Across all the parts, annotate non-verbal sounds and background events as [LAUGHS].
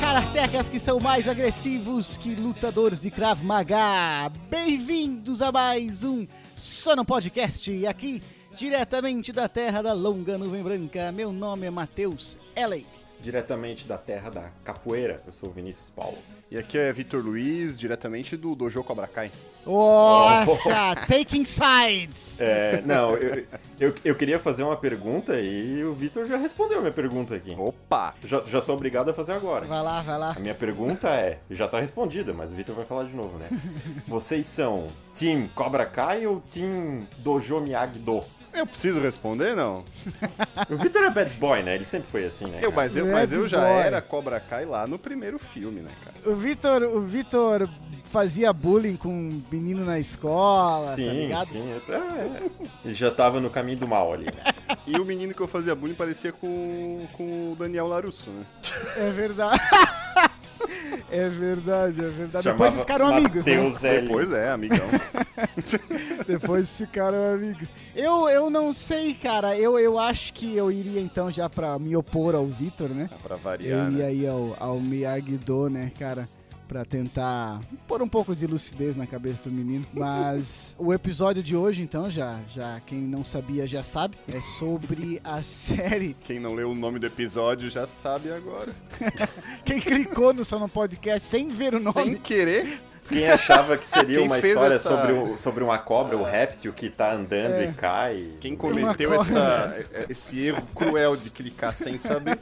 karatecas que são mais agressivos que lutadores de Krav Maga. Bem-vindos a mais um Sono Podcast, aqui diretamente da terra da longa nuvem branca. Meu nome é Matheus Ellen. Diretamente da terra da capoeira. Eu sou o Vinícius Paulo. E aqui é Vitor Luiz, diretamente do Dojo Cobra Kai. Nossa, [LAUGHS] taking sides. É, não, eu, eu, eu queria fazer uma pergunta e o Vitor já respondeu a minha pergunta aqui. Opa! Já, já sou obrigado a fazer agora. Vai lá, vai lá. A minha pergunta é, já tá respondida, mas o Vitor vai falar de novo, né? [LAUGHS] Vocês são Team Cobra Kai ou Team Dojo Miyagi-Do? Eu preciso responder, não? [LAUGHS] O Vitor é bad boy, né? Ele sempre foi assim, né? Eu, mas, eu, mas eu já boy. era Cobra Kai lá no primeiro filme, né, cara? O Vitor, o Vitor fazia bullying com um menino na escola, tá Sim, ligado? sim. eu- é, Ele já tava no caminho do mal ali, né? [LAUGHS] E o menino que eu fazia bullying parecia com, com o Daniel Larusso, né? É verdade. [LAUGHS] É verdade, é verdade. Se Depois ficaram amigos, né? L. Depois é, amigão. [LAUGHS] Depois ficaram amigos. Eu, eu não sei, cara. Eu, eu acho que eu iria então já pra me opor ao Vitor, né? pra Eu variar, iria né? aí ao, ao Miyagi-Do, né, cara? Pra tentar pôr um pouco de lucidez na cabeça do menino. Mas o episódio de hoje, então, já, já quem não sabia já sabe, é sobre a série. Quem não leu o nome do episódio já sabe agora. [LAUGHS] Quem clicou no Sono Podcast sem ver o nome. Sem querer, Quem achava que seria [LAUGHS] Quem uma história essa- sobre, o- sobre uma cobra, o réptil que tá andando É. e cai. quem cometeu essa, [LAUGHS] esse erro cruel de clicar sem saber,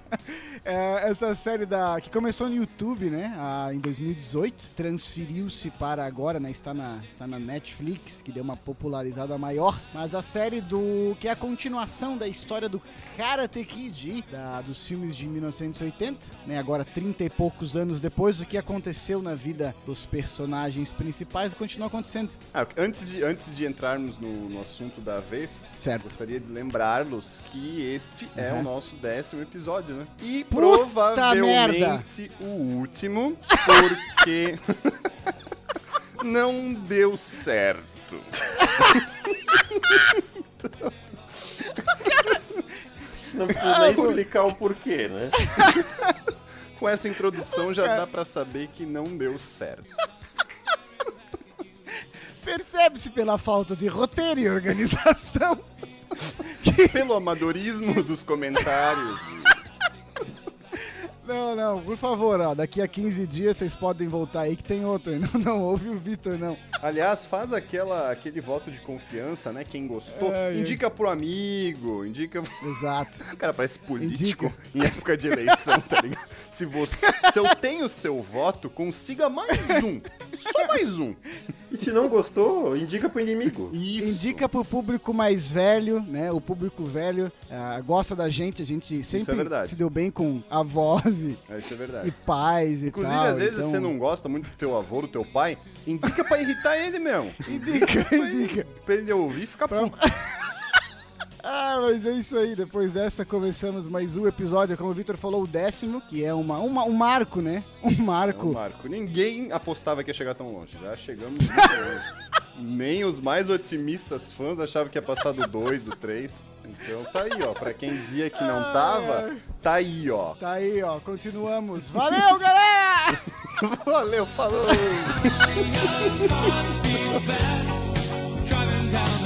É, essa série da que começou no YouTube, né, a- em 2018, transferiu-se para agora, né, está na, está na Netflix, que deu uma popularizada maior, mas a série do que é a continuação da história do Karate Kid, da- dos filmes de 1980, né, agora 30 e poucos anos depois, o que aconteceu na vida dos personagens principais continua acontecendo. Ah, antes, de, antes de entrarmos no, no assunto da vez, Certo. gostaria de lembrá-los que este é Uhum. o nosso décimo episódio, né? E Puta provavelmente o último, porque não deu certo. [LAUGHS] Não precisa nem explicar o porquê, né? [LAUGHS] Com essa introdução já dá pra saber que não deu certo. Percebe-se pela falta de roteiro e organização. [LAUGHS] Pelo amadorismo dos comentários. Não, não, por favor, ó, daqui a 15 dias vocês podem voltar aí que tem outro. [LAUGHS] Não, não ouve o Vitor, não. Aliás, faz aquela, aquele voto de confiança, né? Quem gostou, Ai, ai. indica pro amigo, indica [LAUGHS] Exato. O cara parece político em época de eleição, tá ligado? Se, você, se eu tenho seu voto, consiga mais um. Só mais um. E se não gostou, indica pro inimigo. Isso. Indica pro público mais velho, né? O público velho ah, gosta da gente, a gente sempre é se deu bem com avós e, É, Isso é e verdade. pais e Inclusive, tal. às vezes então- você não gosta muito do teu avô, do teu pai, indica pra irritar ele mesmo. [LAUGHS] Indica, indica. Pra ele ouvir e ficar Pra- puto. [LAUGHS] Ah, mas é isso aí. Depois dessa, começamos mais um episódio, como o Vitor falou, o décimo, que é uma, uma- um marco, né? [LAUGHS] Um marco. Ô, Marco, ninguém apostava que ia chegar tão longe. Já chegamos muito longe. Nem os mais otimistas fãs achavam que ia passar do 2, do 3. Então tá aí, ó. Pra quem dizia que não tava, tá aí, ó. Tá aí, ó. Continuamos. Valeu, galera! [LAUGHS] Valeu, falou! [LAUGHS]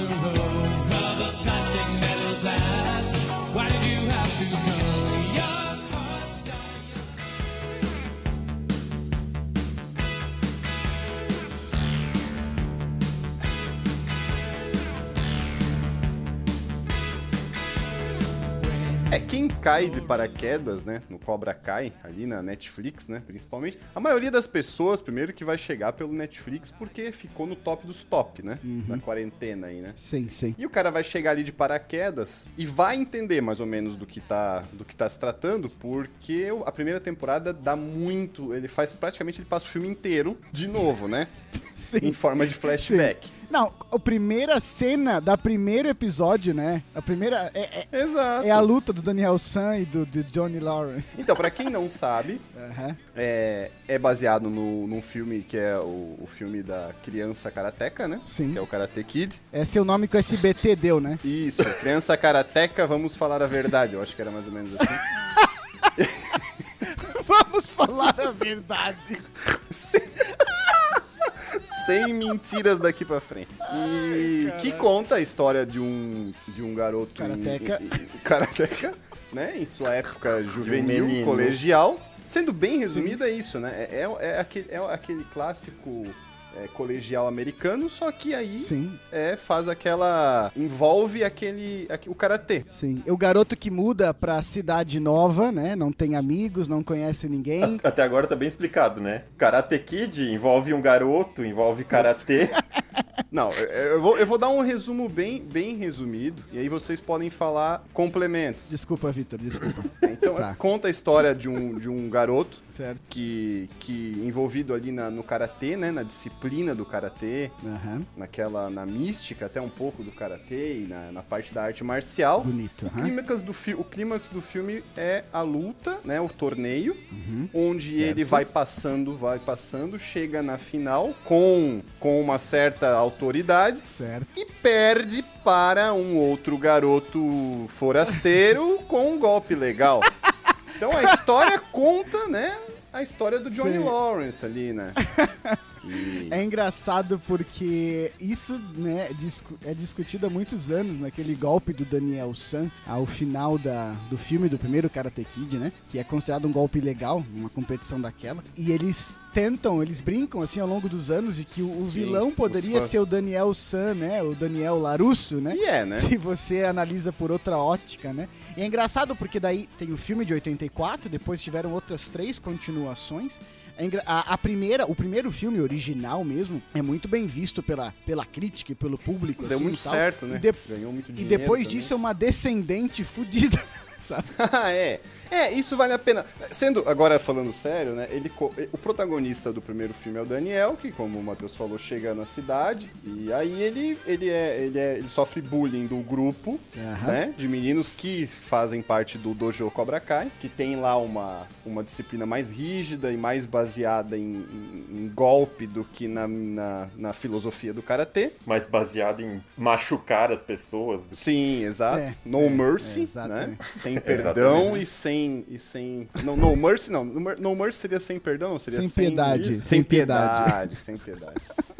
cai de paraquedas, né, no Cobra Kai, ali na Netflix, né, principalmente, a maioria das pessoas, primeiro que vai chegar pelo Netflix porque ficou no top dos top, né, da quarentena aí, né. Sim, sim. E o cara vai chegar ali de paraquedas e vai entender mais ou menos do que tá, do que tá se tratando, porque a primeira temporada dá muito, ele faz praticamente ele passa o filme inteiro de novo, né? [LAUGHS] Sim. Em forma de flashback. Não, a primeira cena da primeiro episódio, né? A primeira é, é, Exato. é a luta do Daniel San e do, do Johnny Lawrence. Então, pra quem não sabe, Aham. é, é baseado no, num filme que é o, o filme da criança karateca, né? Sim. Que é o Karate Kid. Esse é o nome que o SBT deu, né? Isso, criança karateca, vamos falar a verdade. Eu acho que era mais ou menos assim. [LAUGHS] Vamos falar a verdade. [LAUGHS] Sem mentiras daqui pra frente. E que conta a história de um, de um garoto Karateca. karateca, né? Em sua época juvenil, menino. colegial. Sendo bem resumido, é isso, né? É, é, é aquele, é aquele clássico é, colegial americano, só que aí Sim, é, faz aquela. envolve aquele. aque- o karatê. sim. O garoto que muda pra cidade nova, né? Não tem amigos, não conhece ninguém. [LAUGHS] Até agora tá bem explicado, né? Karate Kid envolve um garoto, envolve karatê. [LAUGHS] Não, eu- vou, eu vou dar um resumo bem, bem resumido, e aí vocês podem falar complementos. Desculpa, Vitor, desculpa. [LAUGHS] Então, Tá. conta a história de um, de um garoto Certo. que, que envolvido ali na- no karatê, né, na disciplina do karatê, Aham. naquela na mística até um pouco do karatê e na, na parte da arte marcial. Bonito. O clímax, do fi- o clímax do filme é a luta, né, o torneio, Uhum. onde ele vai passando, vai passando, chega na final com, com uma certa autoridade Certo. e perde para um outro garoto forasteiro [LAUGHS] com um golpe legal. Então a história conta, né? A história do Johnny Sim. Lawrence ali, né? [LAUGHS] E- É engraçado porque isso né, discu- é discutido há muitos anos naquele golpe do Daniel San ao final da, do filme do primeiro Karate Kid, né? Que é considerado um golpe legal numa competição daquela. E eles tentam, eles brincam assim ao longo dos anos de que o, o Sim, vilão poderia ser o Daniel San, né? O Daniel Larusso, né? E é, né? Se você analisa por outra ótica, né? E é engraçado porque daí tem o filme de 84, depois tiveram outras três continuações. É A, a primeira, o primeiro filme original mesmo, é muito bem visto pela, pela crítica e pelo público. Deu assim, muito e certo, né? E, de- Ganhou muito e dinheiro. depois também. disso é uma descendente fudida, sabe? [LAUGHS] Ah, é. É, isso vale a pena. Sendo, agora falando sério, né? Ele, co- o protagonista do primeiro filme é o Daniel, que, como o Matheus falou, chega na cidade. E aí ele, ele, é, ele, é, ele sofre bullying do grupo, Aham. né? De meninos que fazem parte do Dojo Cobra Kai, que tem lá uma, uma disciplina mais rígida e mais baseada em, em- em golpe do que na, na, na filosofia do karatê. mais baseado em machucar as pessoas. Sim, exato. É, no é, mercy, é, né? exatamente. Sem [LAUGHS] perdão e sem e sem não, no mercy não. No mer- No mercy seria sem perdão, seria Sem sem piedade, sem sem piedade. piedade, sem piedade.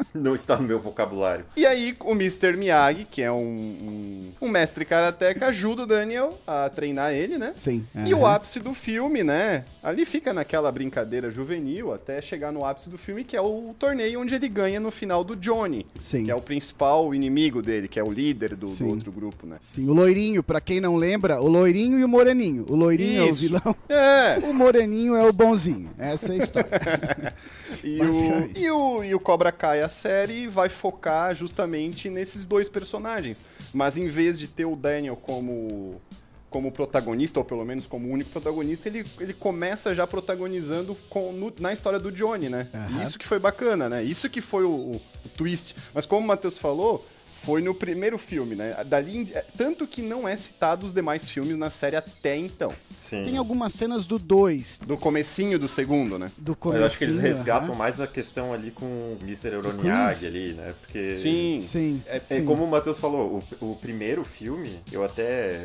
[LAUGHS] Não está no meu vocabulário. E aí o Mr. Miyagi, que é um, um, um mestre karateca, ajuda o Daniel a treinar ele, né? Sim. E o ápice do filme, né? Ali fica naquela brincadeira juvenil até chegar no ápice do filme, que é o torneio onde ele ganha no final do Johnny. Sim. Que é o principal inimigo dele, que é o líder do, do outro grupo, né? Sim, o loirinho, pra quem não lembra, o loirinho e o moreninho. O loirinho é o Isso. vilão, [LAUGHS] É, o moreninho é o bonzinho. Essa é a história. [LAUGHS] E o, Basicamente. e, o, e o Cobra Kai, série, vai focar justamente nesses dois personagens. Mas em vez de ter o Daniel como, como protagonista, ou pelo menos como único protagonista, ele, ele começa já protagonizando com, no- na história do Johnny, né? E Isso que foi bacana, né? Isso que foi o, o- o twist. Mas como o Matheus falou, foi no primeiro filme, né? Dali, di- tanto que não é citado os demais filmes na série até então. Sim. Tem algumas cenas do 2, Do comecinho do segundo, né? do Mas começo. eu acho que eles resgatam mais a questão ali com o Mr. Euroniag ali, né? Porque. Sim. Sim. É, é sim. como o Matheus falou, o, o primeiro filme, eu até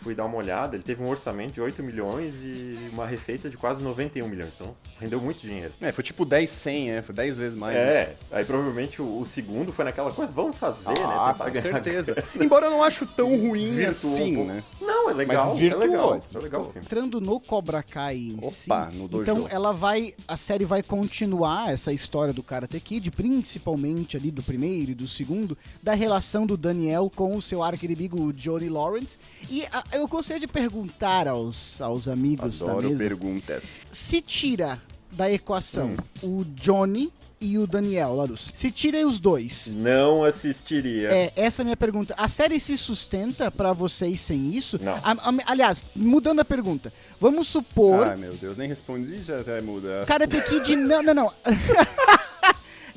fui dar uma olhada, ele teve um orçamento de 8 milhões e uma receita de quase 91 milhões, então rendeu muito dinheiro. É, foi tipo 10, 100, é, foi 10 vezes mais. né? É, aí provavelmente o, o segundo foi naquela coisa, vamos fazer, né? Ah, tentar com certeza. [LAUGHS] Embora eu não acho tão ruim Desvirtuou assim, um né? Não, é legal, desvirtuou, é legal, é legal. Entrando no Cobra Kai em Opa, si, no dojo. então ela vai, a série vai continuar essa história do Karate Kid, principalmente ali do primeiro e do segundo, da relação do Daniel com o seu arqui-inimigo o Johnny Lawrence. E a- eu gostaria de perguntar aos, aos amigos da Adoro mesa, perguntas. se tira da equação Hum. o Johnny e o Daniel, Larus, se tira os dois, Não assistiria. é, essa é a minha pergunta. A série se sustenta pra vocês sem isso? Não. A- a- aliás, mudando a pergunta, vamos supor. Ai, meu Deus, nem respondi já até muda. Karate Kid. Não, não, não. [LAUGHS]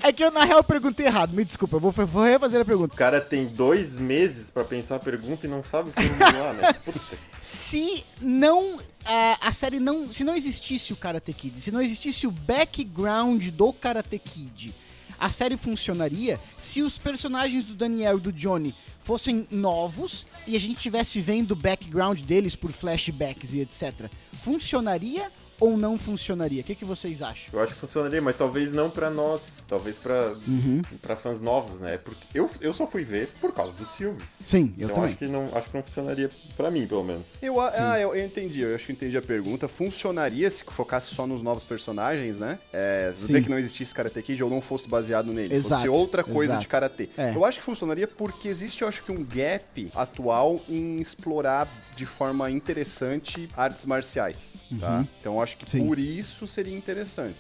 É que eu, na real, perguntei errado. Me desculpa, eu vou, vou refazer a pergunta. O cara tem dois meses pra pensar a pergunta e não sabe formular, né? [LAUGHS] Puta. Se não. A, a série não. Se não existisse o Karate Kid, se não existisse o background do Karate Kid, a série funcionaria se os personagens do Daniel e do Johnny fossem novos e a gente tivesse vendo o background deles por flashbacks e etc. Funcionaria ou não funcionaria? O que, que vocês acham? Eu acho que funcionaria, mas talvez não pra nós. Talvez pra, Uhum. pra fãs novos, né? Porque eu, eu só fui ver por causa dos filmes. Sim, eu então também. acho que, não, acho que não funcionaria pra mim, pelo menos. Eu, ah, eu, eu entendi, eu acho que entendi a pergunta. Funcionaria se focasse só nos novos personagens, né? É, Sim. dizer que não existisse Karate Kid ou não fosse baseado nele, fosse Exato, outra coisa exato. de Karate. É. Eu acho que funcionaria porque existe, eu acho que um gap atual em explorar de forma interessante artes marciais, tá? Então eu acho que Sim. por isso seria interessante.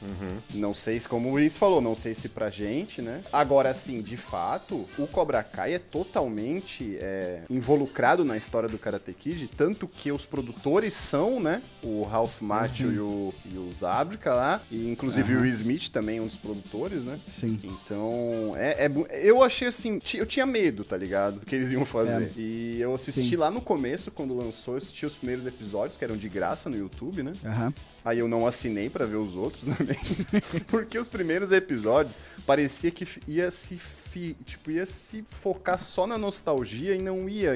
Não sei se, como o Luiz falou, não sei se pra gente, né? Agora, assim, de fato, o Cobra Kai é totalmente é, involucrado na história do Karate Kid, tanto que os produtores são, né? O Ralph Macchio e o, e o Zabrica lá, e inclusive o Will Smith também é um dos produtores, né? Sim. Então, é, é eu achei assim, eu tinha medo, tá ligado? Do que eles iam fazer. É. E eu assisti Sim. lá no começo, quando lançou, eu assisti os primeiros episódios, que eram de graça no YouTube, né? Aham. Aí eu não assinei pra ver os outros [LAUGHS] também. Porque os primeiros episódios parecia que ia se fi- tipo ia se focar só na nostalgia e não ia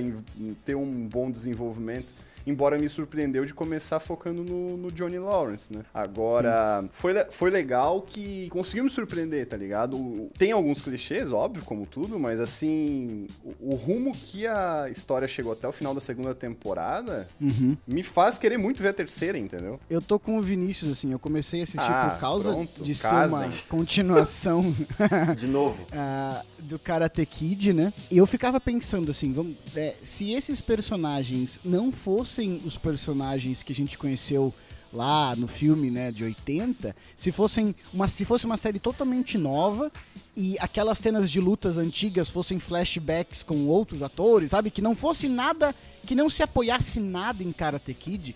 ter um bom desenvolvimento. Embora me surpreendeu de começar focando no, no Johnny Lawrence, né? Agora, foi, foi legal que conseguiu me surpreender, tá ligado? Tem alguns clichês, óbvio, como tudo, mas assim, o, o rumo que a história chegou até o final da segunda temporada Uhum. me faz querer muito ver a terceira, entendeu? Eu tô com o Vinícius, assim, eu comecei a assistir Ah, por causa pronto, de ser uma [LAUGHS] continuação [LAUGHS] De novo. [LAUGHS] ah, do Karate Kid, né? E eu ficava pensando assim, vamos, é, se esses personagens não fossem os personagens que a gente conheceu lá no filme, né, de 80, se fossem uma se fosse uma série totalmente nova e aquelas cenas de lutas antigas fossem flashbacks com outros atores, sabe, que não fosse nada que não se apoiasse nada em Karate Kid,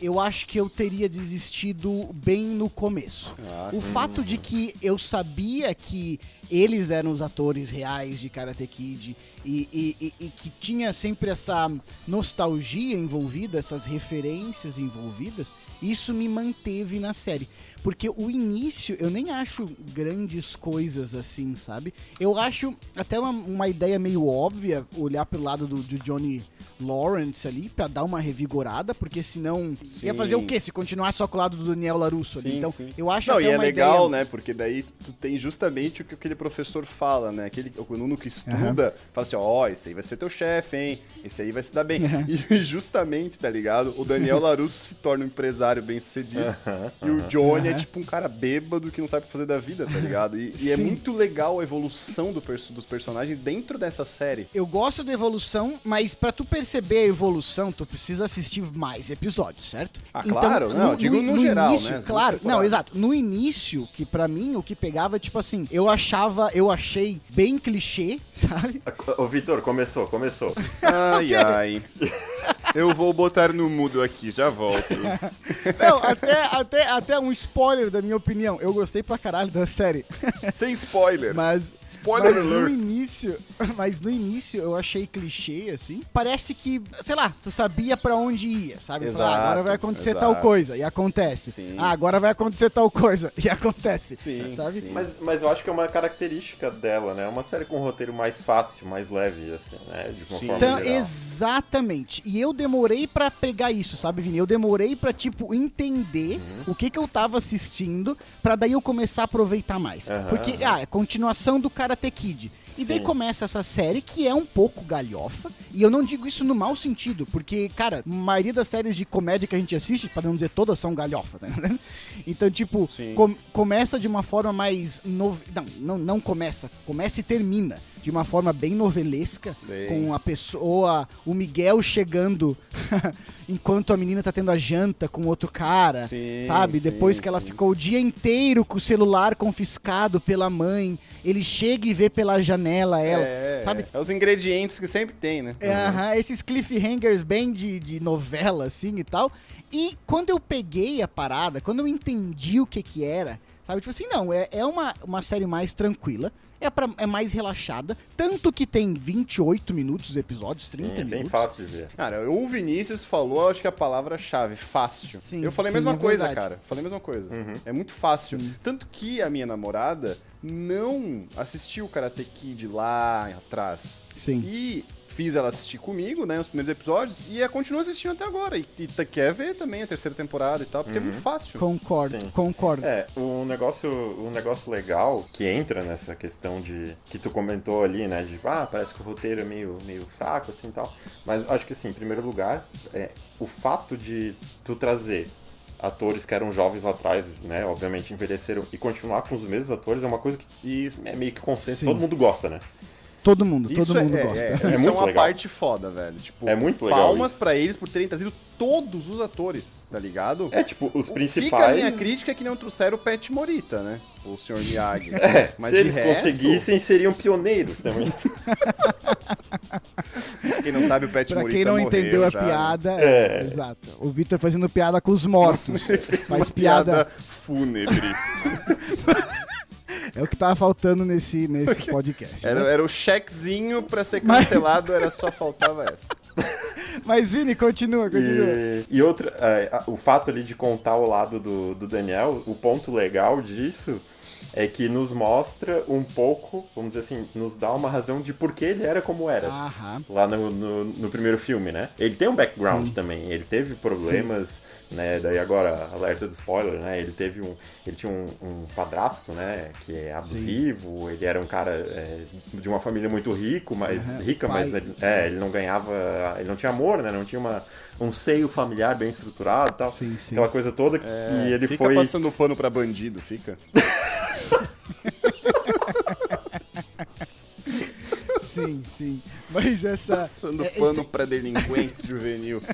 eu acho que eu teria desistido bem no começo. Ah, o sim. fato de que eu sabia que eles eram os atores reais de Karate Kid e, e- e- e que tinha sempre essa nostalgia envolvida, essas referências envolvidas, isso me manteve na série. Porque o início eu nem acho grandes coisas assim, sabe? Eu acho até uma, uma ideia meio óbvia olhar pelo lado do, do Johnny Lawrence ali pra dar uma revigorada, porque senão ia Sim. fazer o quê? Se continuar só com o lado do Daniel Larusso ali. Então, sim. eu acho Não, até e é legal, ideia... né? Porque daí tu tem justamente o que aquele professor fala, né? Aquele, o aluno que estuda, fala assim, ó, esse aí vai ser teu chefe, hein? Esse aí vai se dar bem. [LAUGHS] E justamente, tá ligado? O Daniel Larusso se torna um empresário bem sucedido. e o Johnny é Aham. tipo um cara bêbado que não sabe o que fazer da vida, tá ligado? E, e é muito legal a evolução do perso- dos personagens dentro dessa série. Eu gosto da evolução, mas pra tu perceber a evolução, tu precisa assistir mais episódios, certo? Ah, claro. Não, eu digo no geral, início, né? Claro, não, exato. No início, que pra mim o que pegava, tipo assim, eu achava, eu achei bem clichê, [LAUGHS] sabe? Ô, Vitor, começou, começou. Ai, [LAUGHS] ai. Eu vou botar no mudo aqui, já volto. [LAUGHS] Não, até, até, até um spoiler da minha opinião. Eu gostei pra caralho da série. Sem spoilers. Mas, Spoiler mas no alert. início, [LAUGHS] mas no início eu achei clichê assim. Parece que, sei lá, tu sabia pra onde ia, sabe? Falar, Exato, agora vai acontecer exato. tal coisa e acontece. Sim. Ah, agora vai acontecer tal coisa [LAUGHS] e acontece. Sim, sabe? sim. Mas, mas eu acho que é uma característica dela, né? É uma série com um roteiro mais fácil, mais leve, assim, né? De uma Sim. forma Então, geral. exatamente. E eu demorei pra pegar isso, sabe, Vini? Eu demorei pra, tipo, entender Uhum. o que que eu tava assistindo pra daí eu começar a aproveitar mais. Aham, Porque, ah, é continuação do Karate Kid. E daí Sim. começa essa série que é um pouco galhofa. E eu não digo isso no mau sentido, porque, cara, a maioria das séries de comédia que a gente assiste, pra não dizer todas, são galhofa, tá entendendo? Então, tipo, com- começa de uma forma mais. nove- Não, não, não começa. Começa e termina de uma forma bem novelesca, Bem. com a pessoa, o Miguel chegando [LAUGHS] enquanto a menina tá tendo a janta com outro cara, Sim, sabe? sim, Depois que ela sim. ficou o dia inteiro com o celular confiscado pela mãe, ele chega e vê pela janela ela, é, sabe? É os ingredientes que sempre tem, né? É, aham, esses cliffhangers bem de, de novela, assim e tal. E quando eu peguei a parada, quando eu entendi o que que era, Sabe? Tipo assim, não, é, é uma, uma série mais tranquila, é, pra, é mais relaxada, tanto que tem 28 minutos os episódios, 30 Sim, é bem minutos. fácil de ver. Cara, o Vinícius falou, acho que a palavra-chave, fácil. Sim, eu falei a sim, mesma é coisa, verdade. cara. Falei a mesma coisa. É muito fácil. Tanto que a minha namorada não assistiu o Karate Kid lá atrás. Sim. E fiz ela assistir comigo, né, os primeiros episódios, e ela continua assistindo até agora. E, e quer ver também a terceira temporada e tal, porque é muito fácil. Concordo, Sim. concordo. É, um negócio, um negócio legal que entra nessa questão de que tu comentou ali, né? De ah, parece que o roteiro é meio, meio fraco, assim e tal. Mas acho que assim, em primeiro lugar, é, o fato de tu trazer atores que eram jovens lá atrás, né? Obviamente envelheceram e continuar com os mesmos atores é uma coisa que Isso, é meio que consenso, Sim. todo mundo gosta, né? Todo mundo, isso todo mundo é, gosta. É, É isso é muito uma legal. parte foda, velho. Tipo, É muito legal Palmas isso. pra eles por terem trazido todos os atores, tá ligado? É tipo, os Fica a principais. minha crítica é que não trouxeram o Pet Morita, né? O Sr. Miyagi. [LAUGHS] É, Mas se eles resto, conseguissem, seriam pioneiros também. [LAUGHS] Quem não sabe, o Pet Pra Morita quem não entendeu a já, né? piada, É. exato. O Vitor fazendo piada com os mortos. [LAUGHS] Faz uma piada. piada fúnebre. É o que tava faltando nesse, nesse [LAUGHS] podcast. Era, né? era o chequezinho pra ser Mas- cancelado, era só faltava essa. [LAUGHS] Mas, Vini, continua, continua. E, e outra, é, o fato ali de contar o lado do, do Daniel, o ponto legal disso é que nos mostra um pouco, vamos dizer assim, nos dá uma razão de por que ele era como era. Aham. Lá no, no, no primeiro filme, né? Ele tem um background Sim. também, ele teve problemas, né? Daí agora, alerta do spoiler, né? Ele teve um. Ele tinha um, um padrasto, né? Que é abusivo, ele era um cara é, de uma família muito rico, mas Aham, rica, pai. mas ele, é, ele não ganhava. Ele não tinha amor, né? Não tinha uma, um seio familiar bem estruturado e tal. Sim, sim. Aquela coisa toda. e ele É, fica foi. passando pano pra bandido, fica. [LAUGHS] Sim, sim. Mas essa. Passando é, pano esse- pra delinquente juvenil. [LAUGHS]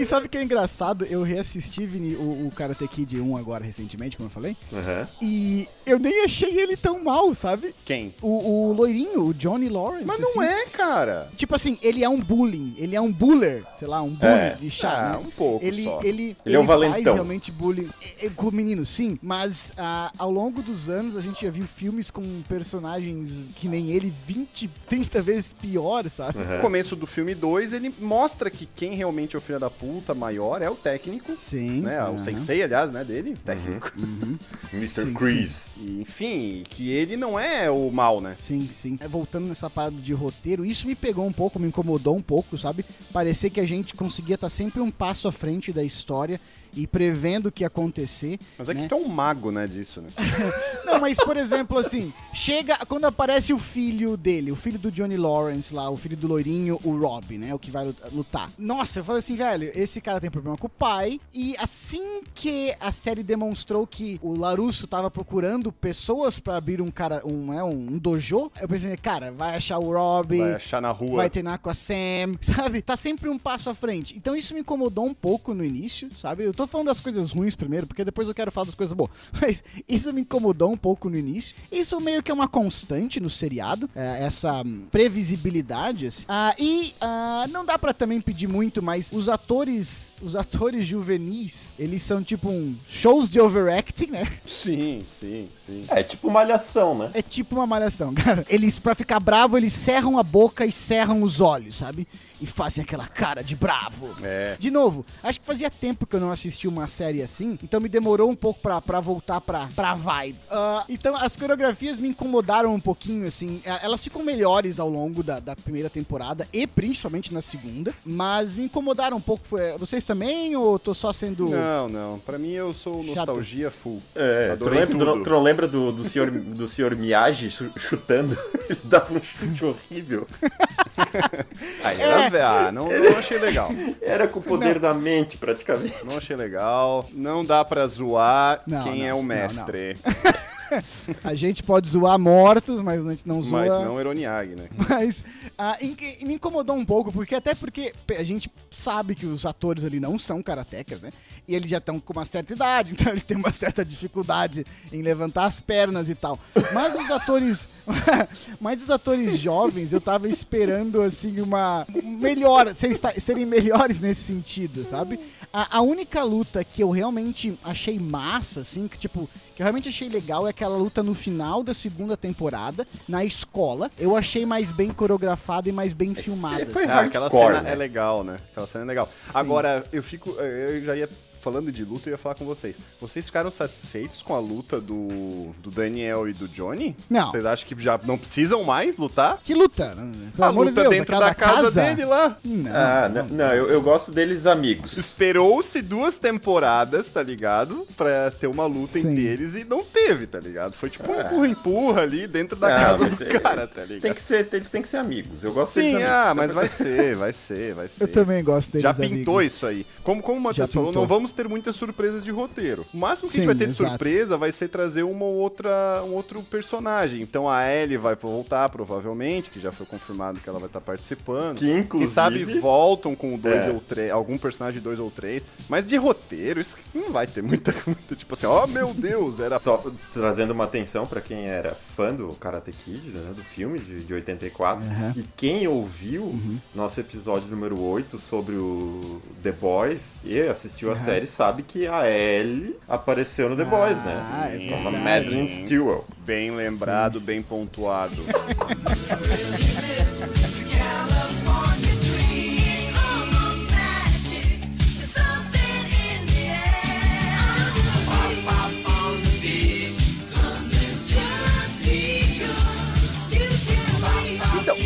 E sabe o que é engraçado? Eu reassisti, Vini, o, o Karate Kid 1 agora recentemente, como eu falei. Aham. E eu nem achei ele tão mal, sabe? Quem? O, o loirinho, o Johnny Lawrence. Mas não assim. é, cara. Tipo assim, ele é um bullying, ele é um buller, sei lá, um bully É. de chá, Ah, né? um pouco ele, só. Ele, Ele é um faz valentão. realmente bullying é, é, com o menino, sim, mas ah, ao longo dos anos a gente já viu filmes com personagens que nem ele 20, 30 vezes pior, sabe? Aham. No começo do filme 2, ele mostra que quem realmente é o filho da puta maior é o técnico. Sim. Né? aham. O sensei, aliás, né, dele, técnico. [LAUGHS] Mr. Sim, Chris. Enfim, que ele não é o mal, né? Sim, sim. É, Voltando nessa parada de roteiro, isso me pegou um pouco, me incomodou um pouco, sabe? Parecer que a gente conseguia estar sempre um passo à frente da história e prevendo o que ia acontecer. Mas é que né? tu é um mago, né, disso, né? [LAUGHS] Não, mas por exemplo, assim, chega quando aparece o filho dele, o filho do Johnny Lawrence lá, o filho do loirinho, o Rob, né? O que vai lut- lutar. Nossa, eu falei assim, velho, esse cara tem problema com o pai. E assim que a série demonstrou que o Larusso tava procurando pessoas pra abrir um cara, um, né, um dojo, eu pensei, cara, vai achar o Rob. Vai achar na rua. Vai treinar com a Sam, [LAUGHS] sabe? Tá sempre um passo à frente. Então isso me incomodou um pouco no início, sabe? Eu tô falando das coisas ruins primeiro, porque depois eu quero falar das coisas boas. [LAUGHS] Mas isso me incomodou um pouco no início. Isso meio que é uma constante no seriado, é, essa hum, previsibilidade. assim. Ah, e ah, não dá pra também pedir muito, mas os atores, os atores juvenis, eles são tipo um shows de overacting, né? [LAUGHS] Sim, sim, sim. É tipo malhação, né? É tipo uma malhação, [LAUGHS] cara. Eles, pra ficar bravo, eles cerram a boca e cerram os olhos, sabe? E fazem aquela cara de bravo. É. De novo, acho que fazia tempo que eu não assisti uma série assim, então me demorou um pouco pra, pra voltar pra, pra vibe. Ah, então as coreografias me incomodaram um pouquinho, assim. Eh, Elas ficam melhores ao longo da, da primeira temporada e principalmente na segunda, mas me incomodaram um pouco. Foi- Vocês também ou tô só sendo. Não, não. Pra mim eu sou Chato. nostalgia full. É, tu lembra, tu, tu não lembra do, do, senhor, do senhor Miyagi chu- chutando? Ele [LAUGHS] dava um chute horrível. [LAUGHS] Aí, era- ah, não, não achei legal. Era com o poder da mente, praticamente. Não achei legal. Não dá pra zoar Não, quem não, é o não, mestre. [LAUGHS] A gente pode zoar mortos, mas a gente não zoa. Mas não Eroniag, né? Mas ah, me incomodou um pouco, porque até porque a gente sabe que os atores ali não são karatecas, né? E eles já estão com uma certa idade, [LAUGHS] então eles têm uma certa dificuldade em levantar as pernas e tal. Mas os atores. [LAUGHS] mas os atores jovens, eu tava esperando, assim, uma. Melhor. serem- serem melhores nesse sentido, sabe? A, a única luta que eu realmente achei massa, assim, que tipo, que eu realmente achei legal é aquela luta no final da segunda temporada, na escola. Eu achei mais bem coreografada e mais bem filmada. foi sabe? Ah, aquela cena né? é legal, né? Aquela cena é legal. Agora, eu fico. Eu já ia. Falando de luta, eu ia falar com vocês. Vocês ficaram satisfeitos com a luta do, do Daniel e do Johnny? Não. Vocês acham que já não precisam mais lutar? Que luta? né? Pelo a de luta Deus, dentro da casa, dele lá. Não, Ah, não. não, não, eu, eu gosto deles amigos. Esperou-se duas temporadas, tá ligado? Pra ter uma luta Sim. entre eles e não teve, tá ligado? Foi tipo um empurra-empurra ali dentro da Ah, casa do é- cara, tá ligado? Tem que ser, eles têm que ser amigos. Eu gosto deles Sim, amigos. ah, mas vai ser, vai ser, vai ser. Eu também gosto deles, Já pintou amigos. isso aí. Como, como o Matheus falou, não vamos ter muitas surpresas de roteiro. O máximo que a Sim, gente vai ter de exato. surpresa vai ser trazer uma ou outra, um outro personagem. Então a Ellie vai voltar, provavelmente, que já foi confirmado que ela vai estar participando. Que, inclusive- Quem sabe voltam com dois É. ou três, algum personagem dois ou três. Mas de roteiro, isso não vai ter muita, [LAUGHS] muita tipo assim, oh meu Deus, era Só trazendo uma atenção pra quem era fã do Karate Kid, né, do filme de, de 84, Uhum. e quem ouviu nosso episódio número 8 sobre o The Boys e assistiu a série sabe que a Ellie apareceu no The Boys, Ah, né? é Como a verdade. Madeline Stewart. bem lembrado, bem pontuado. [LAUGHS]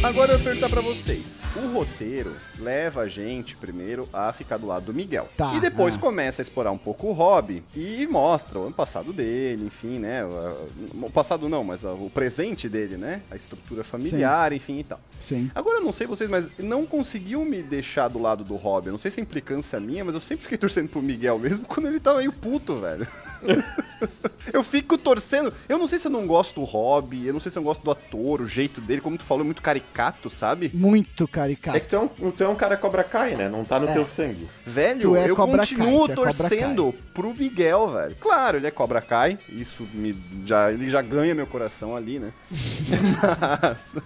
agora eu vou perguntar pra vocês. O roteiro leva a gente primeiro a ficar do lado do Miguel. Tá, e depois ah. começa a explorar um pouco o hobby e mostra o ano passado dele, enfim, né? O, passado não, mas o presente dele, né? A estrutura familiar, enfim e tal. Sim. Agora eu não sei vocês, mas não conseguiu me deixar do lado do hobby. Eu não sei se é implicância minha, mas eu sempre fiquei torcendo pro Miguel mesmo [LAUGHS] quando ele tava meio puto, velho. [LAUGHS] eu fico torcendo. Eu não sei se eu não gosto do hobby, eu não sei se eu não gosto do ator, o jeito dele, como tu falou, é muito caricato, sabe? Muito caricato. É que tu é, um, tu é um cara Cobra Kai, né? Não tá no teu sangue. Velho, é eu Kai, continuo é torcendo pro Miguel, velho. Claro, ele é Cobra Kai, isso me já ele já ganha meu coração ali, né? [LAUGHS] Mas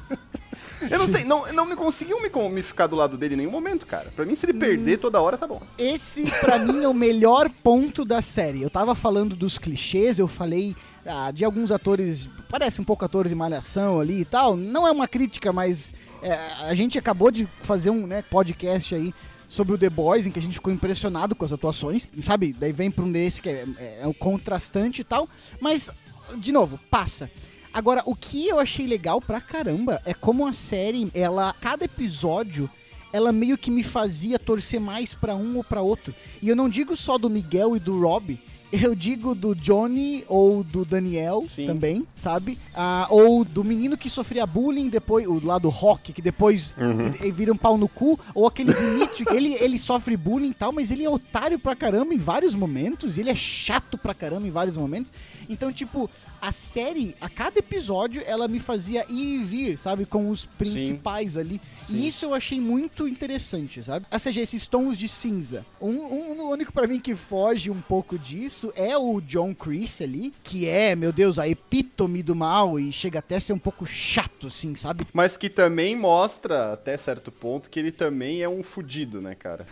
eu não sei, não, não me conseguiu me, me ficar do lado dele em nenhum momento, cara. Pra mim, se ele perder toda hora, tá bom. Esse, pra mim, é o melhor ponto da série. Eu tava falando dos clichês, eu falei ah, de alguns atores, parece um pouco ator de malhação ali e tal. Não é uma crítica, mas é, a gente acabou de fazer um né, podcast aí sobre o The Boys, em que a gente ficou impressionado com as atuações, sabe? Daí vem pra um desse que é, é, é um contrastante e tal, mas, de novo, passa. Agora, o que eu achei legal pra caramba é como a série, ela, cada episódio, ela meio que me fazia torcer mais pra um ou pra outro. E eu não digo só do Miguel e do Rob, eu digo do Johnny ou do Daniel Sim. também, sabe? Ah, ou do menino que sofria bullying depois, o lado rock, que depois ele vira um pau no cu, ou aquele Dimitri, ele, ele sofre bullying e tal, mas ele é otário pra caramba em vários momentos, ele é chato pra caramba em vários momentos. Então, tipo, a série, a cada episódio, ela me fazia ir e vir, sabe? Com os principais ali. E isso eu achei muito interessante, sabe? Ou seja, esses tons de cinza. Um, um- o único pra mim que foge um pouco disso é o John Chris ali, que é, meu Deus, a epítome do mal e chega até a ser um pouco chato, assim, sabe? Mas que também mostra, até certo ponto, que ele também é um fudido, né, cara?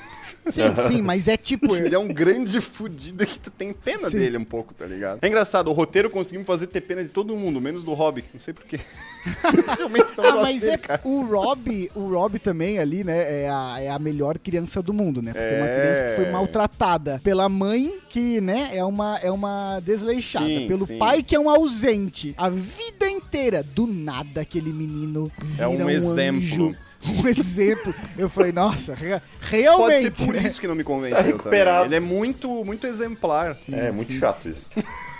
Sim, sim, mas é [LAUGHS] tipo. Ele é um grande fudido que tu tem pena Sim. dele um pouco, tá ligado? É engraçado, o roteiro conseguiu me fazer ter pena de todo mundo, menos do Hobby. Não sei porquê. [LAUGHS] Realmente não Ah, mas dele, é cara. o Rob, o Rob também ali, né, é a, é a melhor criança do mundo, né? Porque é uma É. criança que foi maltratada pela mãe, que, né, é uma, é uma desleixada, Sim, pelo sim. pai que é um ausente. A vida inteira, do nada, aquele menino vira É um um exemplo. anjo. [LAUGHS] Um exemplo. Eu falei, nossa, rea- realmente. Pode ser por né? isso que não me convenceu Tá recuperado. também. Ele é muito, muito exemplar. é muito sim. chato isso. [LAUGHS]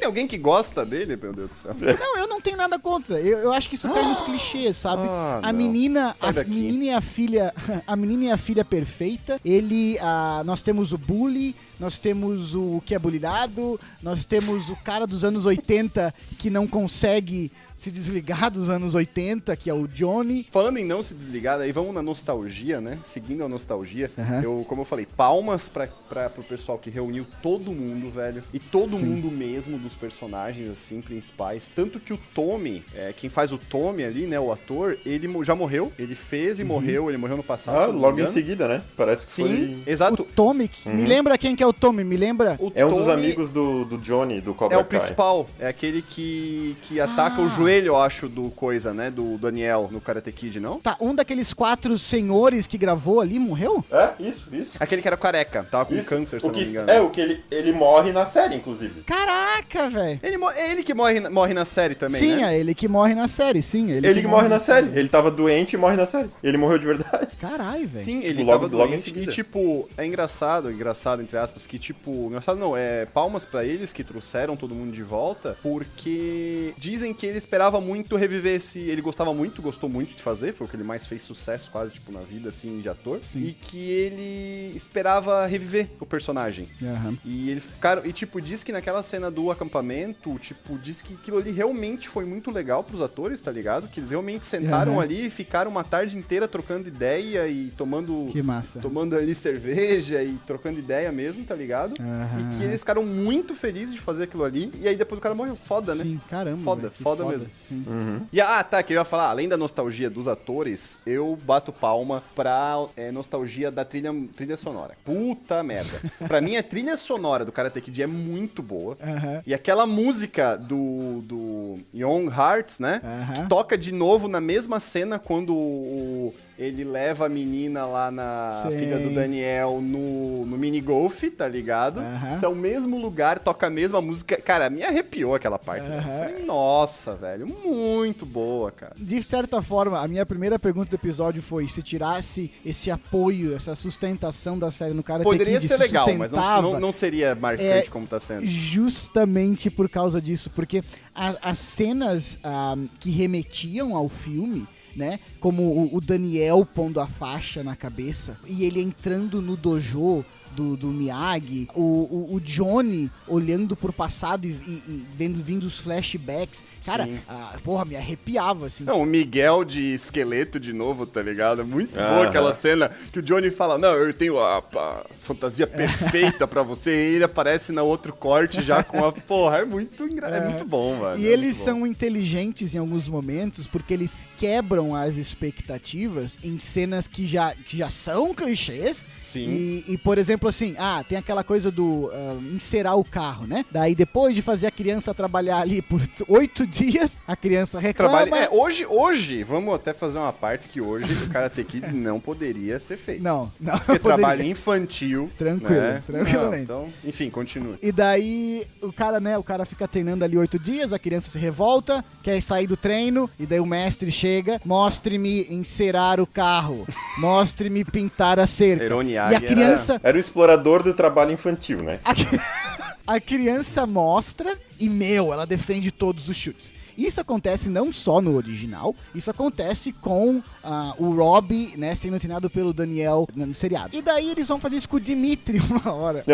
Tem alguém que gosta dele, meu Deus do céu? [LAUGHS] Não, eu não tenho nada contra. Eu, eu acho que isso cai nos [GASPS] clichês, sabe? Ah, a não. menina, Sai a daqui. menina e a filha, [LAUGHS] a menina e a filha perfeita. Ele, ah, nós temos o bully, nós temos o que é bullyingado, nós temos o cara dos anos 80 que não consegue se desligar dos anos 80, que é o Johnny. Falando em não se desligar, aí vamos na nostalgia, né? Seguindo a nostalgia, Aham. eu, como eu falei, palmas pra, pra, pro pessoal que reuniu todo mundo, velho. E todo Sim. mundo mesmo dos personagens, assim, principais. Tanto que o Tommy, é, quem faz o Tommy ali, né, o ator, ele já morreu. Ele fez Uhum. e morreu, ele morreu no passado. Ah, logo em seguida, né? Parece que Sim, foi. exato. O Tommy. Me lembra quem que é o Tommy? Me lembra? O É um dos Tommy amigos do, do Johnny, do Cobra É o Kai. principal, é aquele que, que ataca Ah. o joelho, eu acho, do coisa, né? Do Daniel no Karate Kid, não? Tá, um daqueles quatro senhores que gravou ali morreu? É, isso, isso. Aquele que era careca, tava com Isso. câncer, se o eu não que, me engano. É, o que ele, ele morre na série, inclusive. Caraca, velho. Ele, é ele que morre, na- morre na série também, Sim, né? é ele que morre na série, sim. Ele, Ele que morre na série. Ele tava doente e morre na série. Ele morreu de verdade. Caralho, velho. Sim, ele logo- tava logo em doente seguida. e, tipo, é engraçado, engraçado, entre aspas, que, tipo, engraçado não, é palmas pra eles que trouxeram todo mundo de volta, porque dizem que ele esperava muito reviver esse, ele gostava muito, gostou muito de fazer, foi o que ele mais fez sucesso quase, tipo, na vida, assim, de ator, Sim. e que ele esperava reviver o personagem. Aham. E ele ficaram. E tipo, diz que naquela cena do acampamento, tipo, diz que aquilo ali realmente foi muito legal pros atores, tá ligado? Que eles realmente sentaram Aham. ali e ficaram uma tarde inteira trocando ideia e tomando. Que massa. Tomando ali cerveja e trocando ideia mesmo, tá ligado? Aham. E que eles ficaram muito felizes de fazer aquilo ali. E aí depois o cara morreu. Foda, né? Sim, caramba. Foda, velho, que foda mesmo. Sim. E ah, tá, que eu ia falar, além da nostalgia dos atores, eu bato palma pra é, nostalgia da trilha, trilha sonora. Puta merda. pra mim, a trilha sonora do Karate Kid é muito boa. Aham. E aquela música do, do Young Hearts, né? Que toca de novo na mesma cena quando o- ele leva a menina lá na Sim. filha do Daniel no, no mini golf, tá ligado? Aham. Isso é o mesmo lugar, toca a mesma música. Cara, me arrepiou aquela parte. Aham. Falei, nossa, velho, muito boa, cara. De certa forma, a minha primeira pergunta do episódio foi se tirasse esse apoio, essa sustentação da série no cara Poderia Kid, ser se legal, mas não, não, não seria marcante É, como tá sendo. justamente por causa disso, porque a- as cenas ah, que remetiam ao filme, né, como o, o Daniel pondo a faixa na cabeça e ele entrando no dojo do, do Miyagi, o, o, o Johnny olhando pro passado e, e- e vendo vindo os flashbacks, cara, ah, porra, me arrepiava assim. Não, o Miguel de esqueleto de novo, tá ligado? Muito boa Aham. aquela cena que o Johnny fala: Não, eu tenho a, a fantasia [LAUGHS] perfeita pra você. E ele aparece na outro corte já com a. [LAUGHS] Porra, é muito, engra... é. muito bom, mano. E é eles são inteligentes em alguns momentos porque eles quebram as expectativas em cenas que já, que já são clichês. Sim. E, e, por exemplo, assim, ah, tem aquela coisa do ah, encerar o carro, né? Daí depois de fazer a criança trabalhar ali por [LAUGHS] oito dias, a criança reclama. Trabalho... É, hoje, hoje, vamos até fazer uma parte que hoje o Karate Kid [LAUGHS] não poderia ser feito. Não, não. Porque poderia. trabalho infantil. Tranquilo, né? tranquilamente. Não, então, enfim, continue. E daí o cara, né, o cara fica treinando ali oito dias, a criança se revolta, quer sair do treino, e daí o mestre chega, mostre-me encerar o carro, mostre-me pintar a cerca. Eroni e a criança, Era o explorador do trabalho infantil, né? a, cri- [LAUGHS] a criança mostra e, meu, ela defende todos os chutes. Isso acontece não só no original, isso acontece com ah, o Rob, né, sendo treinado pelo Daniel no seriado. E daí eles vão fazer isso com o Dimitri [LAUGHS] uma hora.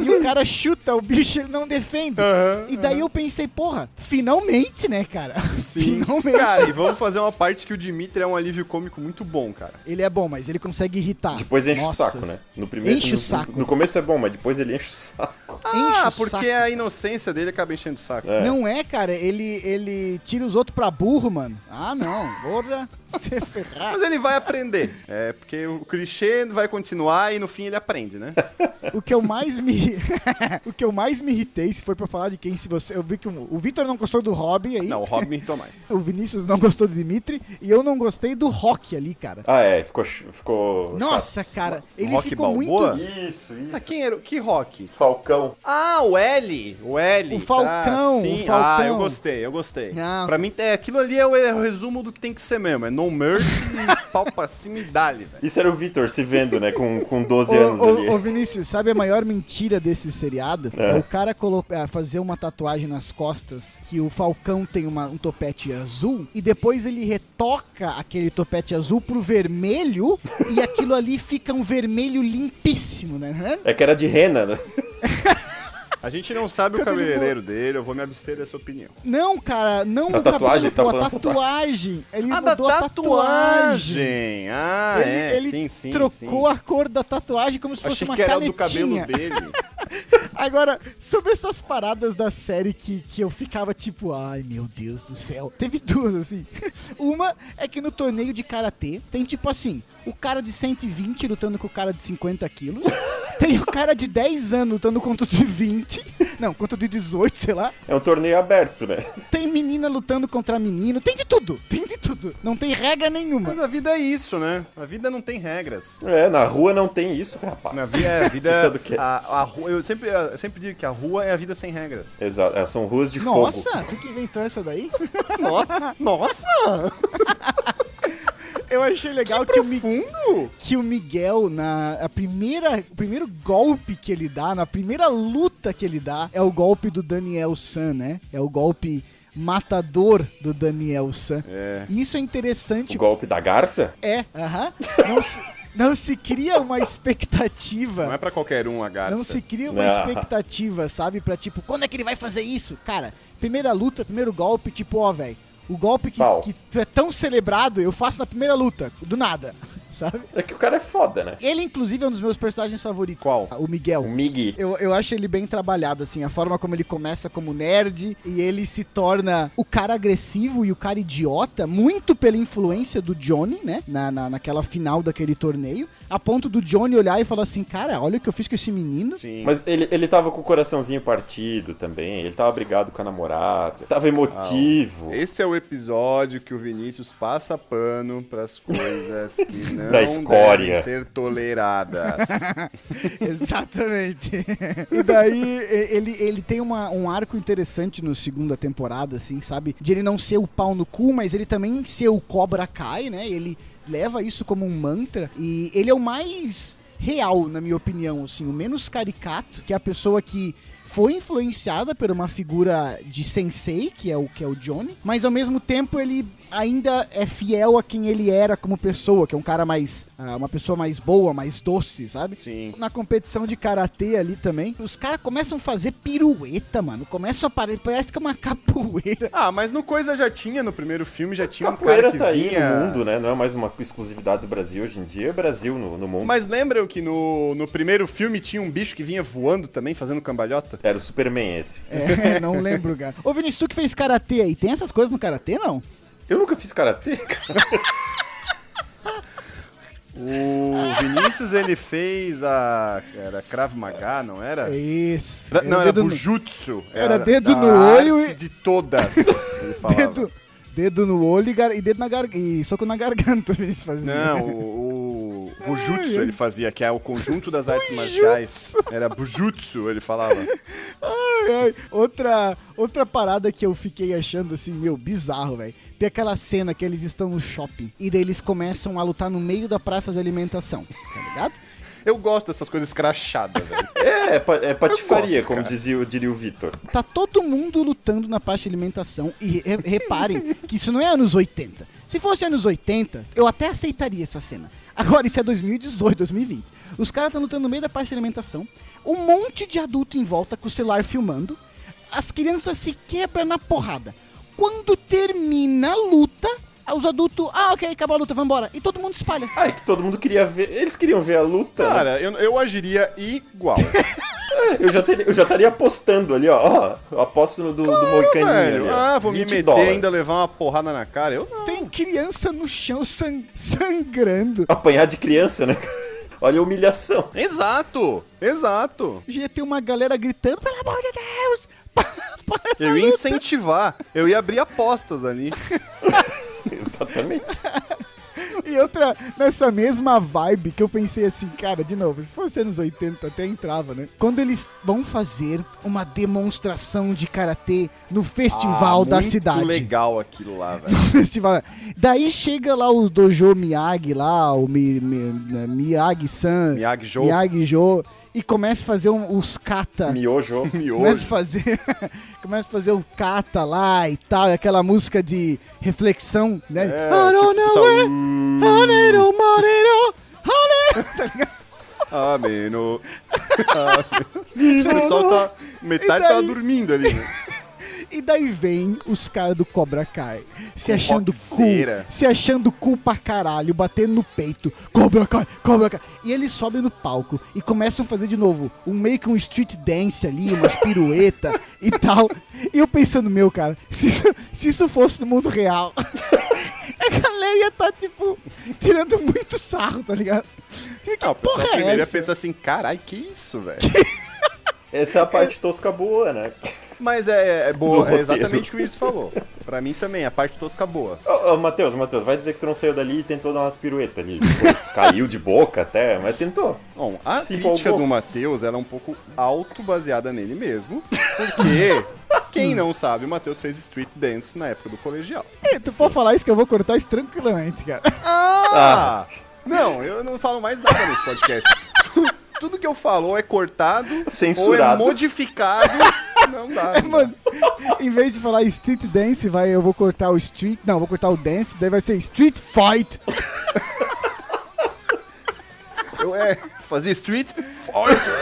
e o cara chuta o bicho, ele não defende. e daí eu pensei, porra, finalmente, né, cara? [LAUGHS] Sim. Finalmente. Cara, e vamos fazer uma parte que o Dimitri é um alívio cômico muito bom, cara. Ele é bom, mas ele consegue irritar. Depois enche Nossa, o saco, né? No primeiro, Enche o no- saco. No, começo é bom, mas depois ele enche o saco. Enche Ah, o porque saco. a inocência dele acaba enchendo o saco. É. Não é, cara, ele, ele tira os outros pra burro, mano. Ah, não, porra. Mas ele vai aprender. É, porque o clichê vai continuar e no fim ele aprende, né? O que eu mais me. [LAUGHS] o que eu mais me irritei, se for pra falar de quem, se você. Eu vi que o, o Vitor não gostou do Robin aí. Não, o Rob me irritou mais. [LAUGHS] O Vinícius não gostou do Dimitri. E eu não gostei do Rock ali, cara. Ah, é, ficou. ficou Nossa, cara, ele Rock ficou Balboa? muito. Isso, isso. Ah, quem era? o- Que rock? Falcão. Ah, o L. O L. O Falcão, tá, sim. o Falcão. Ah, eu gostei, eu gostei. Não. Pra mim, é, aquilo ali é o, é o resumo do que tem que ser mesmo. É no mercy, pau pra cima e dali, velho. Isso era o Vitor se vendo, né? Com, com 12 Ô, anos ali. ô, Vinícius, sabe a maior mentira desse seriado? É, o cara colocar, fazer uma tatuagem nas costas que o Falcão tem uma- um topete azul e depois ele retoca aquele topete azul pro vermelho e aquilo ali fica um vermelho limpíssimo, né? É que era de rena, né? [LAUGHS] A gente não sabe o cabeleireiro dele, eu vou me abster dessa opinião. Não, cara, não A o tatuagem, cabelo, tá pô, a tatuagem. Ele Ah, da mudou a tatuagem! Ah, Ele, é, ele sim, sim. trocou sim. a cor da tatuagem como se fosse Achei uma que era canetinha. do cabelo dele. [LAUGHS] Agora, sobre essas paradas da série que, que eu ficava tipo, ai meu Deus do céu. Teve duas, assim. [LAUGHS] Uma é que no torneio de karatê tem tipo assim: o cara de 120 lutando com o cara de 50 quilos. [LAUGHS] Tem o cara de 10 anos lutando contra o de 20. Não, contra o de 18, sei lá. É um torneio aberto, né? Tem menina lutando contra menino. Tem de tudo. Tem de tudo. Não tem regra nenhuma. Mas a vida é isso, né? A vida não tem regras. É, na rua não tem isso, rapaz. Na vida, é, a vida [LAUGHS] é do quê? A, a rua, eu, sempre, eu sempre digo que a rua é a vida sem regras. Exato, é, são ruas de Nossa, fogo. tu que inventou essa daí? [LAUGHS] Nossa! Nossa! [LAUGHS] Eu achei legal que, o, Mi- Fundo! que o Miguel, na a primeira, o primeiro golpe que ele dá, na primeira luta que ele dá, é o golpe do Daniel San, né? É o golpe matador do Daniel San. É. E isso é interessante. O golpe da garça? É, aham. Não, se, não se cria uma expectativa. Não é pra qualquer um a garça. Não se cria uma Não. expectativa, sabe? Pra tipo, quando é que ele vai fazer isso? Cara, primeira luta, primeiro golpe, tipo, ó, velho. O golpe que, Pau. que é tão celebrado, eu faço na primeira luta, do nada, [LAUGHS] sabe? É que o cara é foda, né? Ele, inclusive, é um dos meus personagens favoritos. Qual? O Miguel. O Migi. Eu, eu acho ele bem trabalhado, assim, a forma como ele começa como nerd e ele se torna o cara agressivo e o cara idiota, muito pela influência do Johnny, né? Na, na, naquela final daquele torneio, a ponto do Johnny olhar e falar assim, cara, olha o que eu fiz com esse menino. Sim. Mas ele, ele tava com o coraçãozinho partido também, ele tava brigado com a namorada, tava emotivo. Esse é o episódio que o Vinícius passa pano pras coisas que [LAUGHS] não Da escória. devem ser toleradas. [LAUGHS] Exatamente. e daí ele, ele tem uma- um arco interessante no segunda temporada, assim, sabe? De ele não ser o pau no cu, mas ele também ser o Cobra Kai, né? Ele leva isso como um mantra e ele é o mais real, na minha opinião, assim, o menos caricato, que é a pessoa que foi influenciada por uma figura de sensei, que é o que é o Johnny, mas ao mesmo tempo ele ainda é fiel a quem ele era como pessoa, que é um cara mais ah, uma pessoa mais boa, mais doce, sabe? Sim. Na competição de karatê ali também, os caras começam a fazer pirueta, mano. Começam a parar, parece que é uma [LAUGHS] capoeira. Ah, mas no Coisa já tinha, no primeiro filme já tinha um Capoeira cara que tá aí vinha... no mundo, né? Não é mais uma exclusividade do Brasil hoje em dia, é Brasil no, no mundo. Mas lembram que no, no primeiro filme tinha um bicho que vinha voando também, fazendo cambalhota? Era o Superman esse. É, [LAUGHS] não lembro, cara. Ô, Vinícius, tu que fez karatê aí, tem essas coisas no karatê, não? Eu nunca fiz karatê, cara. [LAUGHS] O Vinícius, ele fez a... Era Krav Maga, não era? Isso. Era- não, era dedo no- Bujutsu. Era dedo a no olho arte e- de todas, [LAUGHS] ele falava. Dedo, dedo no olho e, gar- e dedo na garganta. E soco na garganta, o [LAUGHS] Vinícius fazia. Não, o, o Bujutsu ele fazia, que é o conjunto das artes marciais. Era Bujutsu, ele falava. Ai, ai. Outra, outra parada que eu fiquei achando assim, meu, bizarro, velho. Tem aquela cena que eles estão no shopping e daí eles começam a lutar no meio da praça de alimentação, tá ligado? Eu gosto dessas coisas crachadas, velho. [LAUGHS] É, é, é patifaria, gosto, como dizia, diria o Vitor. Tá todo mundo lutando na praça de alimentação e re- reparem [LAUGHS] que isso não é anos 80. Se fosse anos 80, eu até aceitaria essa cena. Agora isso é 2018, 2020. Os caras estão lutando no meio da praça de alimentação, um monte de adulto em volta com o celular filmando, as crianças se quebram na porrada. Quando termina a luta, os adultos, ah, ok, acabou a luta, vambora. E todo mundo espalha. Ah, é que todo mundo queria ver. Eles queriam ver a luta. né? Cara, eu, eu agiria igual. [LAUGHS] Eu já, teria, eu já estaria apostando ali, ó. ó aposto no do, do Velho, ali, ó. ah, vou me 20 meter dólares. ainda levar uma porrada na cara. Eu não. Tem criança no chão sang- sangrando. Apanhar de criança, né? [LAUGHS] Olha a humilhação. Exato, exato. Já ia ter uma galera gritando, pelo amor de Deus! [LAUGHS] Para Eu ia luta." incentivar, eu ia abrir apostas ali. [LAUGHS] Exatamente. [LAUGHS] E outra, nessa mesma vibe que eu pensei assim, cara, de novo, se fosse anos 80 até entrava, né? Quando eles vão fazer uma demonstração de karatê no festival Ah, da muito cidade. legal aquilo lá, velho. [LAUGHS] Festival. Daí chega lá o Dojo Miyagi lá, o Mi, Mi- Miyagi-san, Miyagi-Jo. Miyagi-Jo, e começa a fazer um- os kata. Miojo. [LAUGHS] Começa a Miojo. fazer, [LAUGHS] começa a fazer o kata lá e tal, e aquela música de reflexão, né? É, I don't tipo, know where, money, no honey. [LAUGHS] Ameno. Ameno. O pessoal tá. Metade E daí? tava dormindo ali. né? E daí vem os caras do Cobra Kai, se Com achando rockzeira. cool, se achando cool pra caralho, batendo no peito, Cobra Kai, Cobra Kai. E eles sobem no palco e começam a fazer de novo um meio que um street dance ali, umas pirueta [LAUGHS] e tal. E eu pensando, meu cara, se isso, se isso fosse no mundo real, [LAUGHS] a galera ia tá, tipo, tirando muito sarro, tá ligado? Que Ah, o pessoal porra é primeiro ia essa? pensar assim, carai, que isso, velho? [LAUGHS] Essa é a parte tosca boa, né? Mas é, é boa, é exatamente o que o Vinícius falou. Pra mim também, a parte tosca boa. Ô, ô, Matheus, Matheus, vai dizer que tu não saiu dali e tentou dar umas piruetas ali. Depois [LAUGHS] caiu de boca até, mas tentou. Bom, a Se crítica empolgou. do Matheus ela é um pouco auto-baseada nele mesmo. Porque, [LAUGHS] quem não sabe, o Matheus fez street dance na época do colegial. É, Tu pode falar isso que eu vou cortar isso tranquilamente, cara. Ah! Não, eu não falo mais nada nesse podcast. [LAUGHS] Tudo que eu falo é cortado ou é Censurado. modificado. Não dá. não dá. Mano, em vez de falar street dance, vai, eu vou cortar o street. Não, eu vou cortar o dance, daí vai ser street fight. Eu é, fazia street fighter.